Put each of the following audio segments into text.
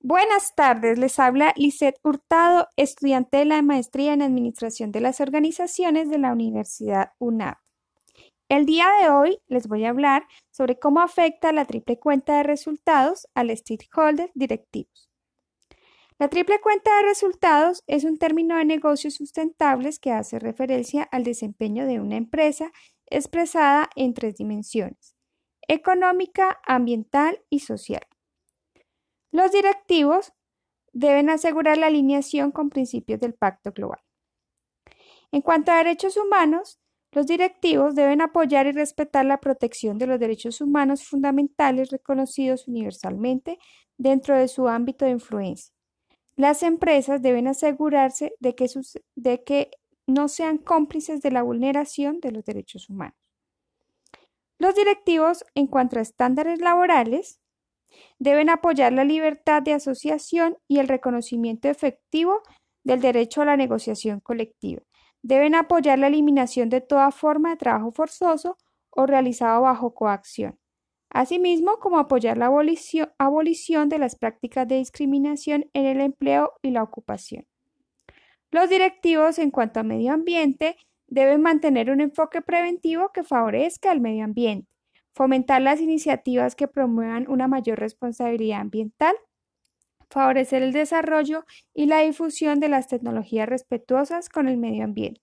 Buenas tardes, les habla Lisette Hurtado, estudiante de la maestría en Administración de las Organizaciones de la Universidad UNAP. El día de hoy les voy a hablar sobre cómo afecta la triple cuenta de resultados al stakeholder directivos. La triple cuenta de resultados es un término de negocios sustentables que hace referencia al desempeño de una empresa expresada en tres dimensiones, económica, ambiental y social. Los directivos deben asegurar la alineación con principios del Pacto Global. En cuanto a derechos humanos, los directivos deben apoyar y respetar la protección de los derechos humanos fundamentales reconocidos universalmente dentro de su ámbito de influencia. Las empresas deben asegurarse de que, no sean cómplices de la vulneración de los derechos humanos. Los directivos, en cuanto a estándares laborales, Deben apoyar la libertad de asociación y el reconocimiento efectivo del derecho a la negociación colectiva. Deben apoyar la eliminación de toda forma de trabajo forzoso o realizado bajo coacción, asimismo como apoyar la abolición, abolición de las prácticas de discriminación en el empleo y la ocupación. Los directivos en cuanto a medio ambiente deben mantener un enfoque preventivo que favorezca el medio ambiente fomentar las iniciativas que promuevan una mayor responsabilidad ambiental, favorecer el desarrollo y la difusión de las tecnologías respetuosas con el medio ambiente.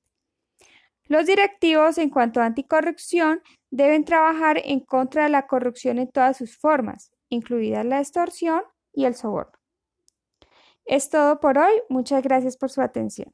Los directivos en cuanto a anticorrupción deben trabajar en contra de la corrupción en todas sus formas, incluidas la extorsión y el soborno. Es todo por hoy. Muchas gracias por su atención.